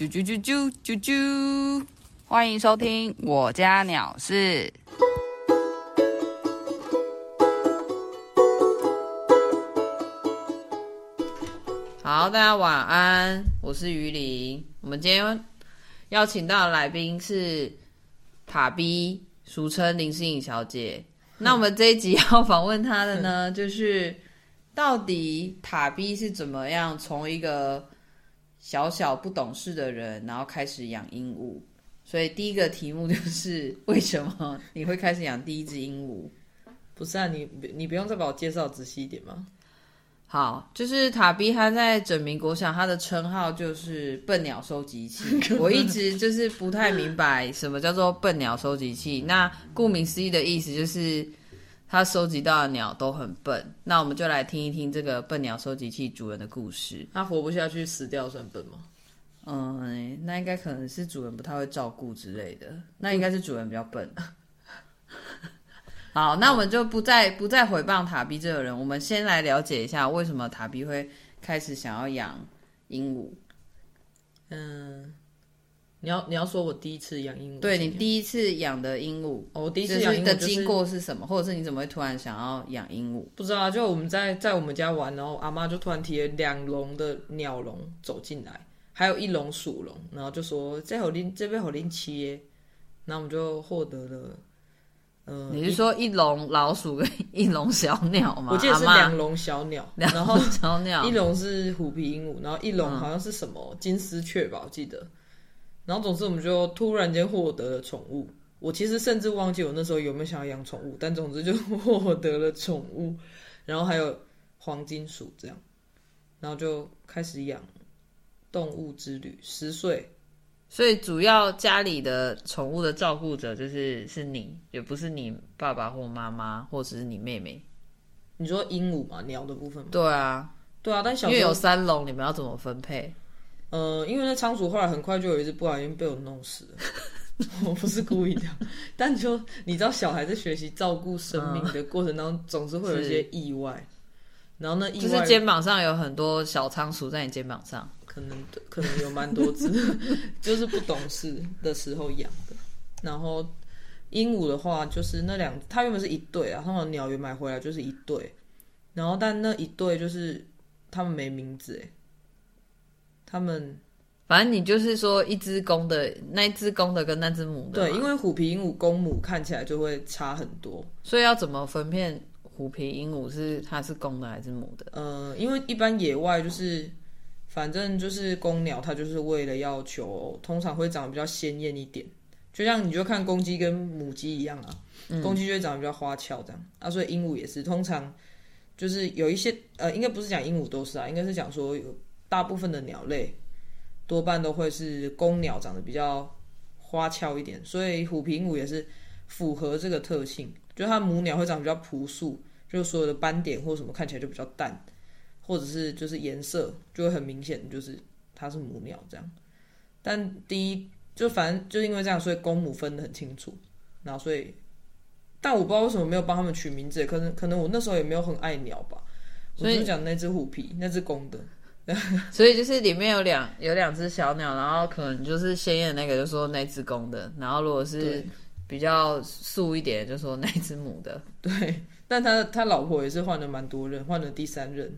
啾啾啾啾啾啾，欢迎收听我家鸟事。好，大家晚安，我是于林。我们今天邀请到的来宾是塔比俗称林心颖小姐。那我们这一集要访问她的呢，就是到底塔比是怎么样从一个小小不懂事的人，然后开始养鹦鹉。所以第一个题目就是为什么你会开始养第一只鹦鹉？不是啊，你你不用再把我介绍仔细一点吗？好，就是塔比他在整名国小，他的称号就是笨鸟收集器。我一直就是不太明白什么叫做笨鸟收集器。那顾名思义的意思就是他收集到的鸟都很笨。那我们就来听一听这个笨鸟收集器主人的故事。他活不下去死掉算笨吗？嗯，那应该可能是主人不太会照顾之类的。那应该是主人比较笨。好，那我们就不再不再回谤塔比这个人，我们先来了解一下为什么塔比会开始想要养鹦鹉。嗯，你要你要说我第一次养鹦鹉，对你第一次养的鹦鹉，哦，我第一次养的经鹦鹉就是过是什么，或者是你怎么会突然想要养鹦鹉？不知道啊，就我们在在我们家玩，然后阿妈就突然提了两笼的鸟笼走进来，还有一笼鼠笼，然后就说这好拎这边好拎切，那我们就获得了，嗯，你是说一笼老鼠跟一笼小鸟吗？我记得是两笼小鸟，两然后笼小鸟 一，笼是虎皮鹦鹉，然后一笼好像是什么金丝雀吧，我记得。然后总之我们就突然间获得了宠物。我其实甚至忘记我那时候有没有想要养宠物，但总之就获得了宠物，然后还有黄金鼠这样，然后就开始养动物之旅。十岁，所以主要家里的宠物的照顾者就是是你，也不是你爸爸或妈妈，或者是你妹妹。你说鹦鹉嘛，鸟的部分吗？对啊，对啊，但小因为有三笼，你们要怎么分配？呃，因为那仓鼠后来很快就有一只不小心被我弄死了，我不是故意的，但就你知道，小孩在学习照顾生命的过程当中，总是会有一些意外，然后呢，意外就是肩膀上有很多小仓鼠在你肩膀上。可能可能有蛮多只，就是不懂事的时候养的。然后鹦鹉的话，就是那两，它原本是一对啊，他们鸟园买回来就是一对，然后但那一对就是他们没名字哎，它们反正你就是说，一只公的，那一只公的跟那只母的嘛，对，因为虎皮鹦鹉公母看起来就会差很多。所以要怎么分辨虎皮鹦鹉是它是公的还是母的？呃，因为一般野外就是，反正就是公鸟，它就是为了要求，通常会长得比较鲜艳一点，就像你就看公鸡跟母鸡一样啊，公鸡就会长得比较花俏这样啊，所以鹦鹉也是，通常就是有一些呃，应该不是讲鹦鹉都是啊，应该是讲说有大部分的鸟类多半都会是公鸟长得比较花俏一点，所以虎皮鹦鹉也是符合这个特性，就它母鸟会长比较朴素，就所有的斑点或什么看起来就比较淡。或者是就是颜色就会很明显，就是它是母鸟这样。但第一就反正就因为这样，所以公母分得很清楚。然后所以，但我不知道为什么没有帮他们取名字，可能可能我那时候也没有很爱鸟吧。我所以就讲那只虎皮，那只公的，所以就是里面有两有两只小鸟，然后可能就是鲜艳的那个就说那只公的，然后如果是比较素一点就说那只母的。对。但他他老婆也是换了蛮多任，换了第三任。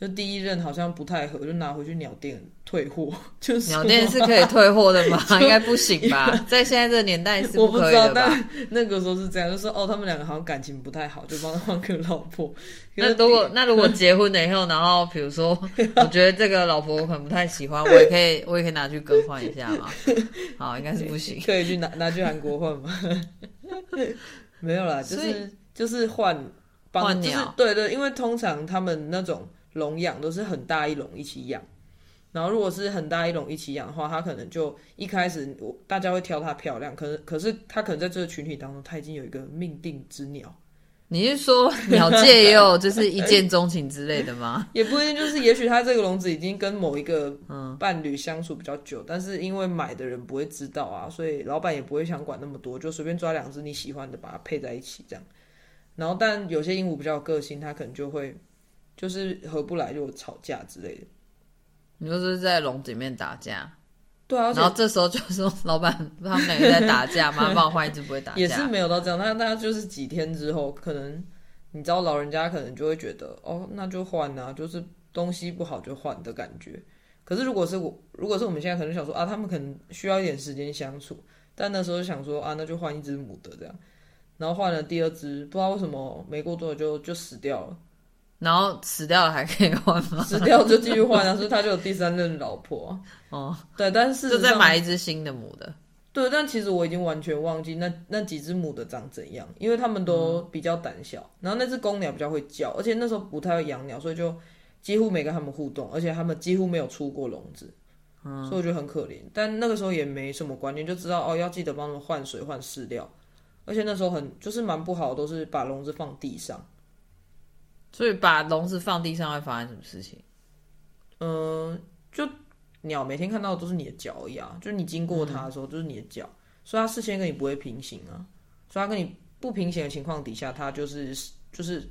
就第一任好像不太合，就拿回去鸟店退货。就是鸟店是可以退货的吗？应该不行吧？在现在这个年代是我不知道，可以？但那个时候是这样，就说哦，他们两个好像感情不太好，就帮他换个老婆。那如果那如果结婚了以后，然后比如说，我觉得这个老婆我可能不太喜欢，我也可以我也可以拿去更换一下嘛。好，应该是不行。可以去拿拿去韩国换吗？没有啦，就是就是换帮就是换鸟对对，因为通常他们那种笼养都是很大一笼一起养，然后如果是很大一笼一起养的话，它可能就一开始我大家会挑它漂亮，可是可是它可能在这个群体当中，它已经有一个命定之鸟，你是说鸟界也有 就是一见钟情之类的吗？也不一定就是，也许它这个笼子已经跟某一个嗯伴侣相处比较久，但是因为买的人不会知道啊，所以老板也不会想管那么多，就随便抓两只你喜欢的，把它配在一起这样。然后，但有些鹦鹉比较有个性，它可能就会就是合不来就吵架之类的。你就是在笼子里面打架，对啊，然后这时候就说老板他们两个在打架，麻烦帮我换一只不会打架。也是没有到这样，那大家就是几天之后，可能你知道老人家可能就会觉得哦，那就换啊，就是东西不好就换的感觉。可是如果是我，如果是我们现在可能想说啊，他们可能需要一点时间相处，但那时候想说啊，那就换一只母的这样，然后换了第二只，不知道为什么没过多久就就死掉了，然后死掉了还可以换吗？死掉就继续换啊，所以他就有第三任老婆啊、哦，对，但是事就再买一只新的母的。对，但其实我已经完全忘记那那几只母的长怎样，因为它们都嗯比较胆小，然后那只公鸟比较会叫，而且那时候不太会养鸟，所以就几乎没跟它们互动，而且它们几乎没有出过笼子，嗯所以我觉得很可怜。但那个时候也没什么观念，就知道哦要记得帮它们换水换饲料，而且那时候很就是蛮不好的，都是把笼子放地上，所以把笼子放地上会发生什么事情？嗯、就鸟每天看到的都是你的脚而已啊，就是你经过它的时候就是你的脚，所以它视线跟你不会平行啊，所以它跟你不平行的情况底下，它就是就是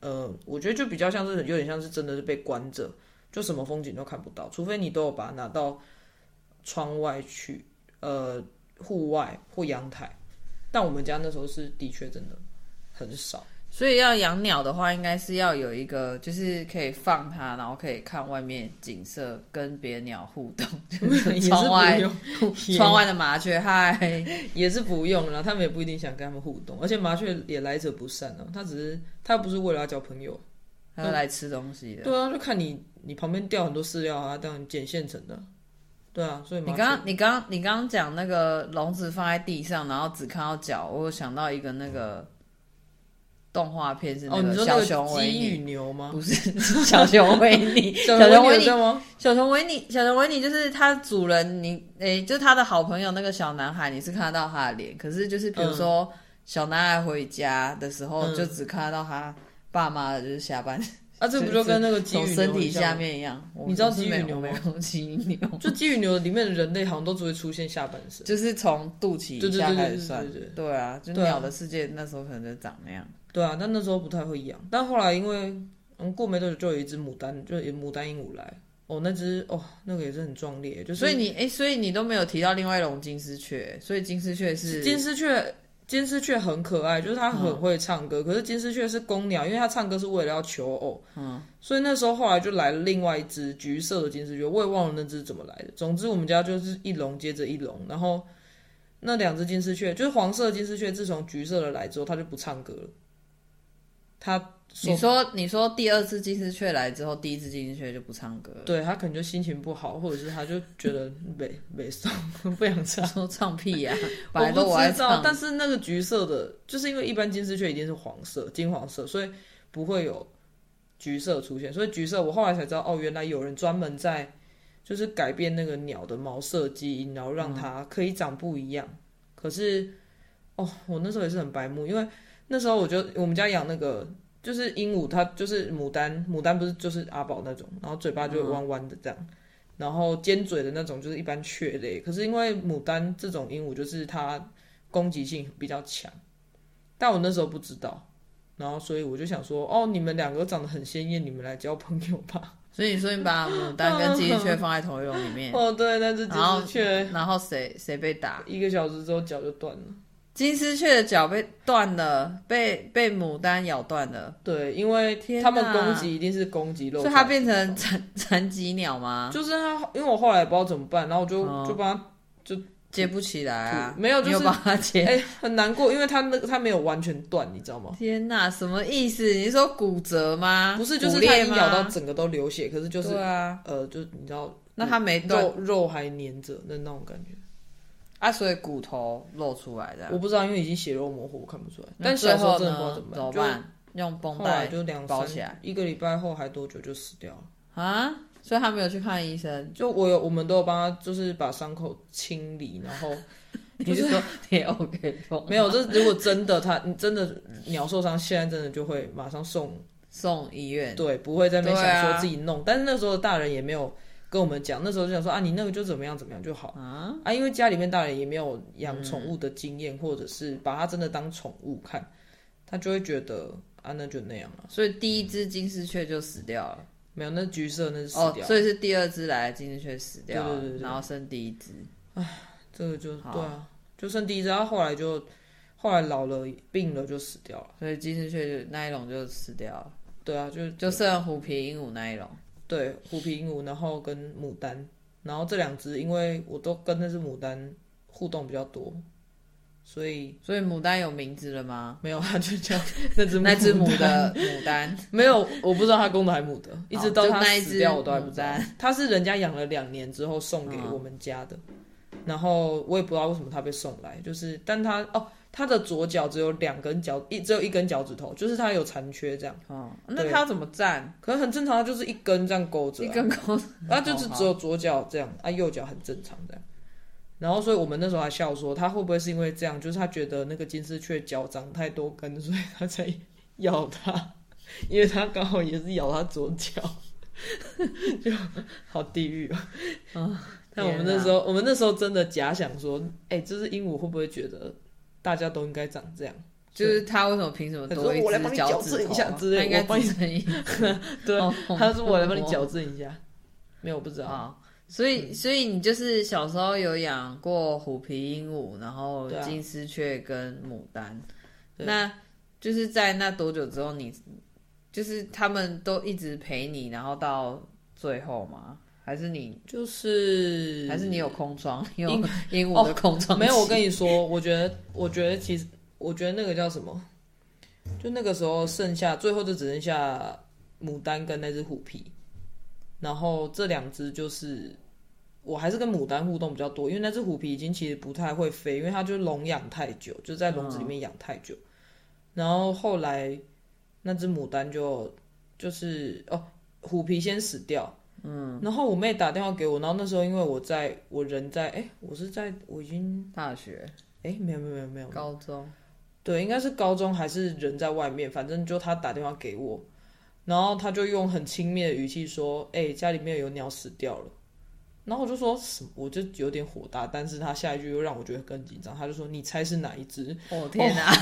呃，我觉得就比较像是有点像是真的是被关着，就什么风景都看不到，除非你都有把它拿到窗外去，呃，户外或阳台。但我们家那时候是的确真的很少，所以要养鸟的话，应该是要有一个，就是可以放它，然后可以看外面景色，跟别的鸟互动。就是 窗外 窗外的麻雀，嗨，也是不用啦，他们也不一定想跟他们互动，而且麻雀也来者不善啊，它只是它不是为了要交朋友，它会来吃东西的。对啊，就看你你旁边掉很多饲料啊，当然捡现成的，对啊，所以你刚刚你刚刚你刚刚讲那个笼子放在地上，然后只看到脚，我有想到一个那个动画片是哦，那你说那个个小熊维尼与尼，牛吗？不是 小熊维尼，小 小熊维尼？小熊维尼，小熊维尼就是他主人，你诶、就是他的好朋友那个小男孩，你是看得到他的脸，可是就是比如说、小男孩回家的时候，嗯就只看得到他爸妈的，就是下半啊，这不就 跟那个从身体？下面一样。你知道鸡与牛吗鸡与牛，就鸡与牛里面的人类好像都只会出现下半身。就是从肚脐以下开始算。对啊，就鸟的世界那时候可能就长那样。对啊，但那时候不太会养，但后来因为嗯过没多久就有一只牡丹，就有牡丹鹦鹉来，哦那只哦那个也是很壮烈，就是所以你诶，所以你都没有提到另外一种金丝雀，所以金丝雀是金丝雀，金丝雀很可爱，就是它很会唱歌。可是金丝雀是公鸟，因为它唱歌是为了要求偶。嗯，所以那时候后来就来了另外一只橘色的金丝雀，我也忘了那只怎么来的。总之我们家就是一笼接着一笼，然后那两只金丝雀，就是黄色的金丝雀，自从橘色的来之后，它就不唱歌了。它你说你说第二次金丝雀来之后，第一次金丝雀就不唱歌了，对他可能就心情不好，或者是他就觉得没没送，不想唱。说唱屁呀、本来我都知道，但是那个橘色的，就是因为一般金丝雀一定是黄色、金黄色，所以不会有橘色出现。所以橘色，我后来才知道，哦，原来有人专门在就是改变那个鸟的毛色基因，然后让它可以长不一样。可是，哦，我那时候也是很白目，因为那时候我就我们家养那个。就是鹦鹉，它就是牡丹，牡丹不是就是阿宝那种，然后嘴巴就会弯弯的这样，然后尖嘴的那种就是一般雀类。可是因为牡丹这种鹦鹉，就是它攻击性比较强，但我那时候不知道，然后所以我就想说，哦，你们两个长得很鲜艳，你们来交朋友吧。所以你说你把牡丹跟金丝雀放在同一笼里面，哦，对，那只金丝雀然后谁谁被打？一个小时之后脚就断了。金丝雀的脚被断了，被被牡丹咬断了，对，因为天他们攻击一定是攻击肉，所以它变成残残疾鸟吗？就是它，因为我后来也不知道怎么办，然后我就、哦就帮它就接不起来啊？没有就是你有帮它接？哎、很难过，因为它那个它没有完全断，你知道吗？天哪，什么意思？你是说骨折吗？不是，就是？它咬到整个都流血，可是就是对啊，呃，就是你知道那它没断肉肉还粘着的那种感觉。啊，所以骨头露出来的。我不知道，因为已经血肉模糊，我看不出来。但最后小时候真的不知道呢怎么办，就怎么办？用绷带就两三包起来一个礼拜后还多久就死掉了。啊？所以他没有去看医生。就我有，我们都有帮他，就是把伤口清理，然后 你是说你 OK 风？没有，这如果真的他你真的鸟受伤，现在真的就会马上送，送医院。对，不会在那边想说自己弄。但是那时候的大人也没有跟我们讲，那时候就想说啊，你那个就怎么样怎么样就好啊啊，因为家里面大人也没有养宠物的经验，或者是把它真的当宠物看，他就会觉得啊，那就那样啊。所以第一只金丝雀就死掉了。没有，那橘色那是死哦，掉，所以是第二只来的金丝雀死掉了，对对对对然后生第一只。唉这个就好对啊，就生第一只，然后后来就后来老了病了就死掉了。所以金丝雀就那一笼就死掉了，对啊，就就剩虎皮鹦鹉那一笼。对虎皮鹦鹉，然后跟牡丹，然后这两只因为我都跟那只牡丹互动比较多，所以所以牡丹有名字了吗？没有它就叫那只 那只母的牡丹，没有，我不知道它公的还母的，一直到它死掉我都还不知道。它是人家养了两年之后送给嗯我们家的，然后我也不知道为什么他被送来，就是但他哦，他的左脚只有两根脚，一只有一根脚趾头，就是他有残缺这样，哦，那他要怎么站？可能很正常，他就是一根这样勾着啊、一根勾着，啊，就是只有左脚这样，啊，右脚很正常这样。然后，所以我们那时候还笑说，他会不会是因为这样，就是他觉得那个金丝雀脚长太多根，所以他才咬他，因为他刚好也是咬他左脚，就好地狱啊！但我们那时候，我们那时候真的假想说，哎、这只鹦鹉会不会觉得大家都应该长这样？就是它为什么凭什么多一我来帮只脚你矫正一趾头啊？下之类它应该我帮你只剩 一对，哦他说我来帮你矫正一下，没有，我不知道。啊。所以，所以你就是小时候有养过虎皮鹦鹉，然后金丝雀跟牡丹，对那就是在那多久之后你，就是他们都一直陪你，然后到最后吗？还是你，就是还是你有空窗，有鹦鹦鹉的空窗期？没有，我跟你说，我觉得，我觉得其实，我觉得那个叫什么，就那个时候剩下最后就只剩下牡丹跟那只虎皮，然后这两只就是我还是跟牡丹互动比较多，因为那只虎皮已经其实不太会飞，因为它就是笼养太久，就在笼子里面养太久，然后后来那只牡丹就就是哦虎皮先死掉。嗯，然后我妹打电话给我，然后那时候因为我在我人在，哎，我是在我已经大学、哎，没有没有没有没有，高中，对，应该是高中还是人在外面，反正就他打电话给我，然后他就用很轻蔑的语气说：“哎、家里面有鸟死掉了。”然后我就说什么，我就有点火大，但是他下一句又让我觉得更紧张，他就说：“你猜是哪一只哦天哪！？”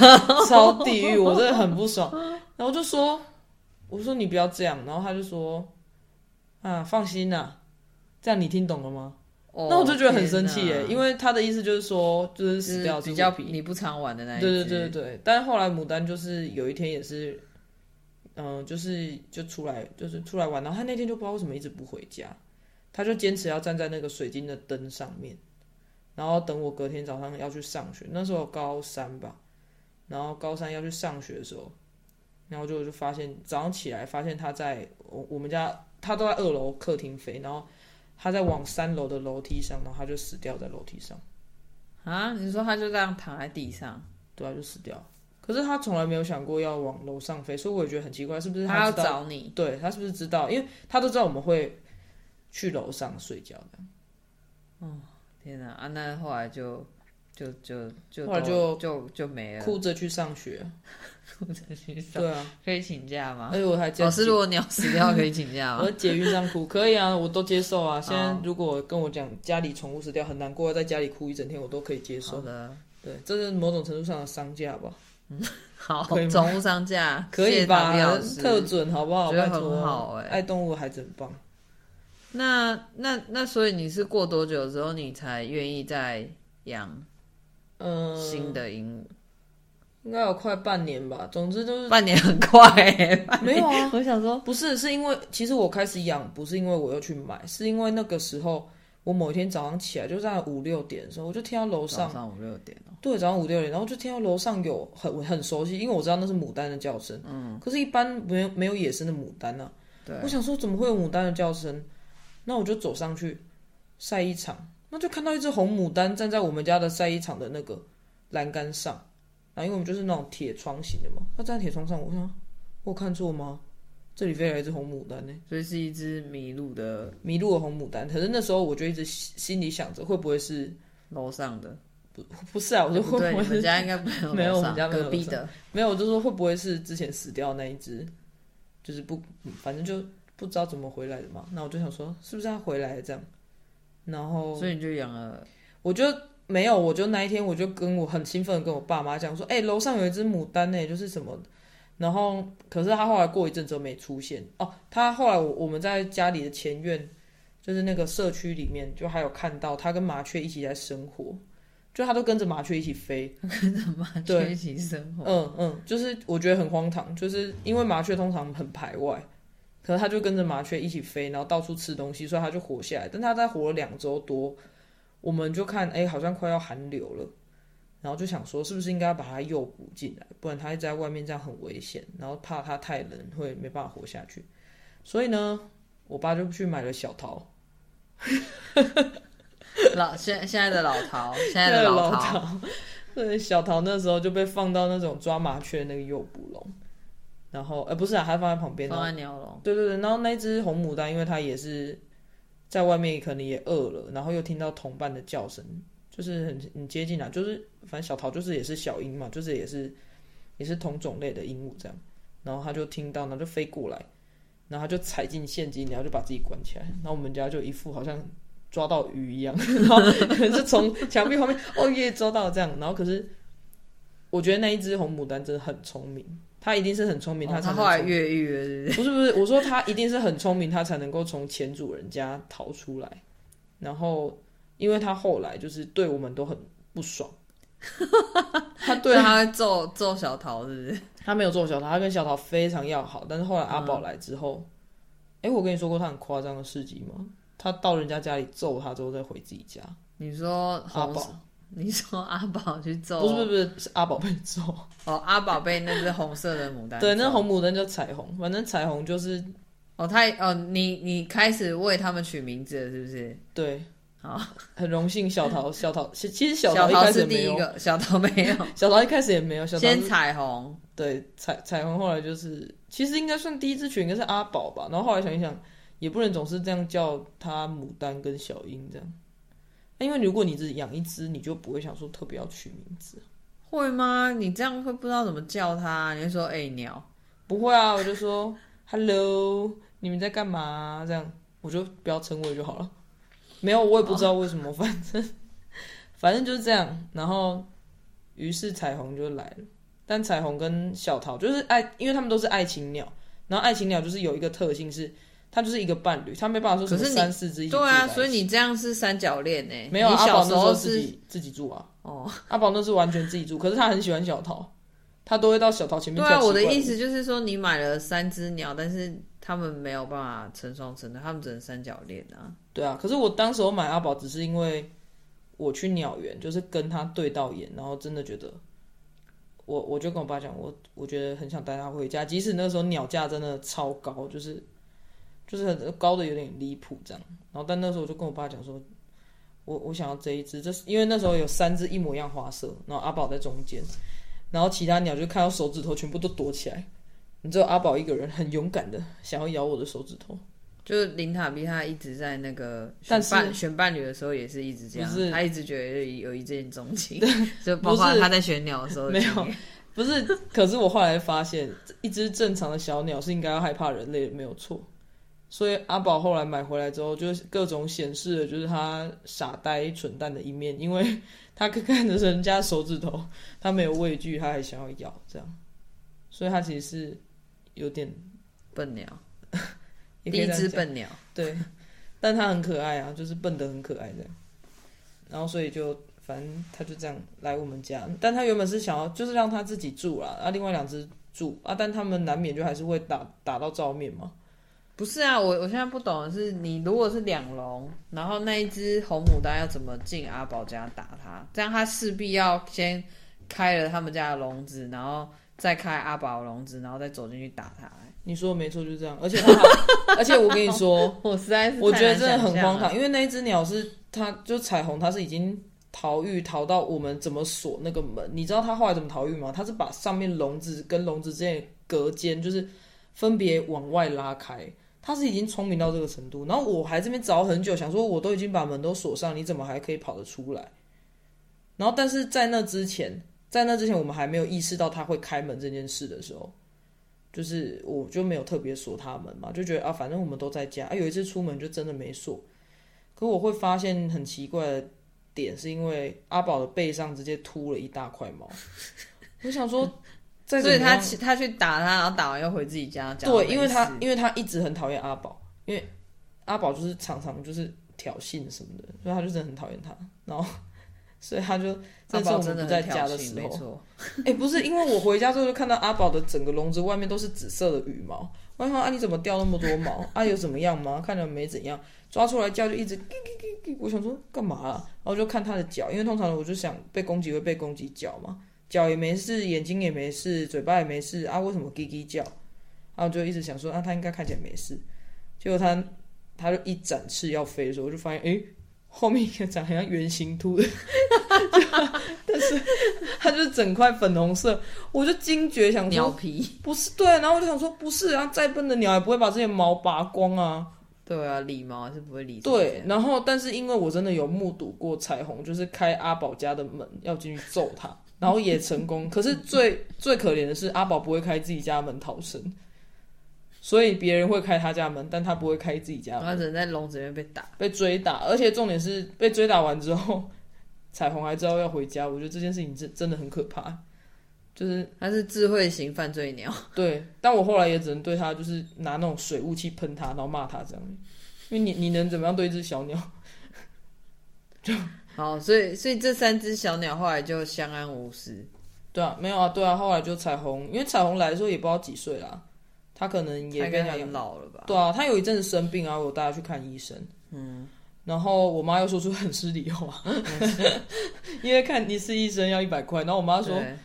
超地狱，我真的很不爽。然后我就说：“我说你不要这样。”然后他就说：“啊，放心啦、这样你听懂了吗？”哦那我就觉得很生气耶，因为为他的意思就是说，就是死掉比较虎皮你不常玩的那一对对对对对，但是后来牡丹就是有一天也是，嗯、就是就出来就是出来玩，然后他那天就不知道为什么一直不回家，他就坚持要站在那个水晶的灯上面，然后等我隔天早上要去上学，那时候高三吧，然后高三要去上学的时候，然后就就发现早上起来发现他在我我们家，他都在二楼客厅飞，然后他在往三楼的楼梯上，然后他就死掉在楼梯上。啊，你说他就这样躺在地上，对啊，就死掉。可是他从来没有想过要往楼上飞，所以我也觉得很奇怪，是不是他要？找你，对他是不是知道？因为他都知道我们会去楼上睡觉的。哦天哪！啊，那后来就就就就后来就就就没了，哭着去上学。哭着去上，对啊，可以请假吗而？且我还老师，如果你要死掉，可以请假吗？我在捷运上哭，可以啊，我都接受啊。现在如果跟我讲家里宠物死掉很难过，在家里哭一整天，我都可以接受。好的，对，这是某种程度上的商价吧？嗯好宠物商假 可以吧特准好不好？觉得很好欸爱动物还真棒。那那那，所以你是过多久之后你才愿意再养嗯，新的鹦鹉？应该有快半年吧。总之就是半年很快、欸，没有啊，我想说，不是，是因为其实我开始养，不是因为我又去买，是因为那个时候我某一天早上起来，就在五六点的时候，我就听到楼早上，上五六点哦、对，早上五六点，然后就听到楼上有很很熟悉，因为我知道那是牡丹的叫声，嗯，可是一般没有没有野生的牡丹呢、对。我想说怎么会有牡丹的叫声？那我就走上去晒一场，那就看到一只红牡丹站在我们家的晒衣场的那个栏杆上，然后因为我们就是那种铁窗型的嘛，它站在铁窗上，我想我看错吗？这里飞来一只红牡丹呢、所以是一只迷路的迷路的红牡丹。可是那时候我就一直心心里想着，会不会是楼上的，不不是啊？我说不对，会不会是你们家应该没有没有我们家隔壁的，没有？我就说会不会是之前死掉的那一只，就是不，嗯反正就不知道怎么回来的嘛。那我就想说，是不是它回来了这样？然后所以你就养了我就没有，我就那一天我就跟我很兴奋的跟我爸妈讲说，哎、楼上有一只牡丹呢，就是什么然后可是他后来过一阵子没出现哦。他后来我我们在家里的前院，就是那个社区里面，就还有看到他跟麻雀一起在生活，就他都跟着麻雀一起飞，跟着麻雀一起生活。嗯嗯，就是我觉得很荒唐，就是因为麻雀通常很排外，可是他就跟着麻雀一起飞，然后到处吃东西，所以他就活下来。但他在活了两周多，我们就看哎，好像快要寒流了。然后就想说，是不是应该把它诱捕进来，不然它在外面这样很危险。然后怕它太冷，会没办法活下去。所以呢，我爸就去买了小桃。老现现在的老桃，现在的老桃，对，小桃那时候就被放到那种抓麻雀那个诱捕笼。然后，呃，不是啊，它放在旁边，放在鸟笼。对对对，然后那只红牡丹，因为它也是在外面，可能也饿了，然后又听到同伴的叫声。就是很很接近啊，就是反正小桃就是也是小鹰嘛，就是也是也是同种类的鹦鹉这样，然后它就听到，然后就飞过来，然后他就踩进陷阱，然后就把自己关起来，然后我们家就一副好像抓到鱼一样，然后可是从墙壁后面哦耶抓到这样，然后可是我觉得那一只红牡丹真的很聪明，它一定是很聪明，他才后来越狱了，不是不是，我说他一定是很聪明，他才能够从前主人家逃出来，然后。因为他后来就是对我们都很不爽，他对他揍揍小桃，是不是？他没有揍小桃，他跟小桃非常要好。但是后来阿宝来之后，哎，我跟你说过他很夸张的事迹吗？他到人家家里揍他之后再回自己家。你说阿宝？你说阿宝去揍？不是不是不是，是阿宝被揍。哦，阿宝被那只红色的牡丹。对，那红牡丹叫彩虹，反正彩虹就是哦，他哦，你你开始为他们取名字了，是不是？对。好，很荣幸小桃 小桃，其实小桃一开始没有，小桃没有，小桃一开始也没有，小桃先彩虹，对彩彩虹后来就是，其实应该算第一只犬应该是阿宝吧，然后后来想一想，也不能总是这样叫他牡丹跟小樱这样，因为如果你只养一只，你就不会想说特别要取名字，会吗？你这样会不知道怎么叫它，你会说哎鸟，不会啊，我就说 hello，你们在干嘛？这样我就不要称谓就好了。没有，我也不知道为什么，反正反正就是这样。然后，于是彩虹就来了。但彩虹跟小桃就是爱，因为他们都是爱情鸟。然后爱情鸟就是有一个特性是，它就是一个伴侣，他没办法说什么三四只一起。对啊，所以你这样是三角恋呢？没有，阿宝那时候自己自己住啊。哦，阿宝那是完全自己住，可是他很喜欢小桃，他都会到小桃前面。对啊，我的意思就是说，你买了三只鸟，但是。他们没有办法成双成对，他们只能三角恋啊。对啊，可是我当时我买阿宝，只是因为我去鸟园，就是跟他对到眼，然后真的觉得，我我就跟我爸讲，我我觉得很想带他回家，即使那时候鸟价真的超高，就是就是很高的有点离谱这样。然后但那时候我就跟我爸讲说，我我想要这一只，这是因为那时候有三只一模一样花色，然后阿宝在中间，然后其他鸟就看到手指头全部都躲起来。你只有阿宝一个人很勇敢的想要咬我的手指头，就是林塔比他一直在那个选伴选伴侣的时候也是一直这样，他一直觉得有一见钟情，就包括他在选鸟的时候没有，不是，可是我后来发现，一只正常的小鸟是应该要害怕人类，没有错。所以阿宝后来买回来之后，就是各种显示了就是他傻呆蠢蛋的一面，因为 他看着人家手指头，他没有畏惧，他还想要咬，这样，所以他其实是。有点笨鸟，第一只笨鸟，对，但它很可爱啊，就是笨的很可爱这样。然后所以就反正他就这样来我们家，但他原本是想要就是让他自己住啦，啊，另外两只住啊，但他们难免就还是会打打到照面嘛。不是啊，我我现在不懂的是，你如果是两笼，然后那一只红牡丹要怎么进阿宝家打它？这样它势必要先开了他们家的笼子，然后。再开阿宝笼子，然后再走进去打他。你说的没错，就是这样。而且，而且我跟你说，我实在是我觉得真的很荒唐，因为那一只鸟是它，就彩虹，它是已经逃狱逃到我们怎么锁那个门？你知道它后来怎么逃狱吗？它是把上面笼子跟笼子之间隔间，就是分别往外拉开。他是已经聪明到这个程度。然后我还这边找很久，想说我都已经把门都锁上，你怎么还可以跑得出来？然后，但是在那之前。在那之前，我们还没有意识到他会开门这件事的时候，就是我就没有特别锁他门嘛，就觉得啊，反正我们都在家。啊，有一次出门就真的没锁，可我会发现很奇怪的点，是因为阿宝的背上直接秃了一大块毛。我想说，所以他他去打他，然后打完又回自己家。讲对，因为他因为他一直很讨厌阿宝，因为阿宝就是常常就是挑衅什么的，所以他就真的很讨厌他。然后，所以他就阿这次我们不在家的时候。哎、不是，因为我回家之后就看到阿宝的整个笼子外面都是紫色的羽毛，我想说啊你怎么掉那么多毛？啊有怎么样吗？看起来没怎样，抓出来叫就一直我想说干嘛啊？然后就看他的脚，因为通常我就想被攻击会被攻击脚嘛，脚也没事，眼睛也没事，嘴巴也没事啊，为什么叽叽叫？然后我就一直想说啊他应该看起来没事，结果他他就一展翅要飞的时候，我就发现诶。后面一个长得很像圆形兔 的，但是它就是整块粉红色，我就惊觉想说鸟皮，不是对，然后我就想说不是啊，再笨的鸟也不会把这些毛拔光啊。对啊，理毛还是不会理。对，，然后但是因为我真的有目睹过彩虹，就是开阿宝家的门要进去揍他，然后也成功。可是最最可怜的是阿宝不会开自己家门逃生，所以别人会开他家门，但他不会开自己家门。他只能在笼子里面被打。被追打，而且重点是被追打完之后，彩虹还知道要回家。我觉得这件事情真真的很可怕，就是他是智慧型犯罪鸟。对。但我后来也只能对他就是拿那种水雾气喷他，然后骂他这样，因为你你能怎么样对一只小鸟？好，所以所以这三只小鸟后来就相安无事。对啊，没有啊，对啊。后来就彩虹，因为彩虹来的时候也不知道几岁啦，他可能也跟他很老了吧？对啊，他有一阵子生病啊，我有带他去看医生。嗯，然后我妈又说出很失礼话，因为看一次医生要一百块，然后我妈说对，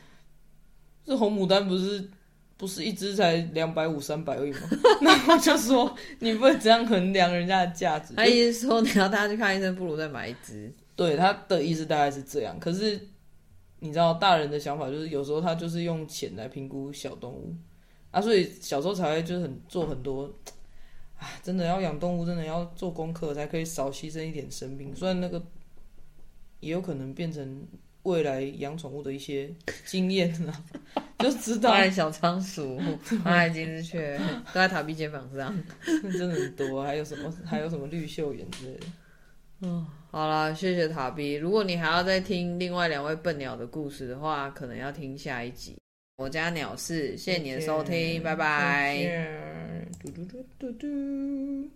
这红牡丹不是不是一只才两百五三百而已吗？然后我就说你不能这样衡量人家的价值。他意思说你要带他去看医生，不如再买一只。对他的意思大概是这样，可是你知道大人的想法就是有时候他就是用钱来评估小动物啊，所以小时候才会就是很做很多。啊，真的要养动物，真的要做功课，才可以少牺牲一点生命。虽然那个也有可能变成未来养宠物的一些经验啊，就知道当然小仓鼠、爱金丝雀都在塔比肩膀上。真的很多，还有什么还有什么绿袖眼之类的。好了，谢谢塔比。如果你还要再听另外两位笨鸟的故事的话，可能要听下一集。我家鸟事，谢谢你的收听，拜拜。嘟嘟嘟嘟嘟。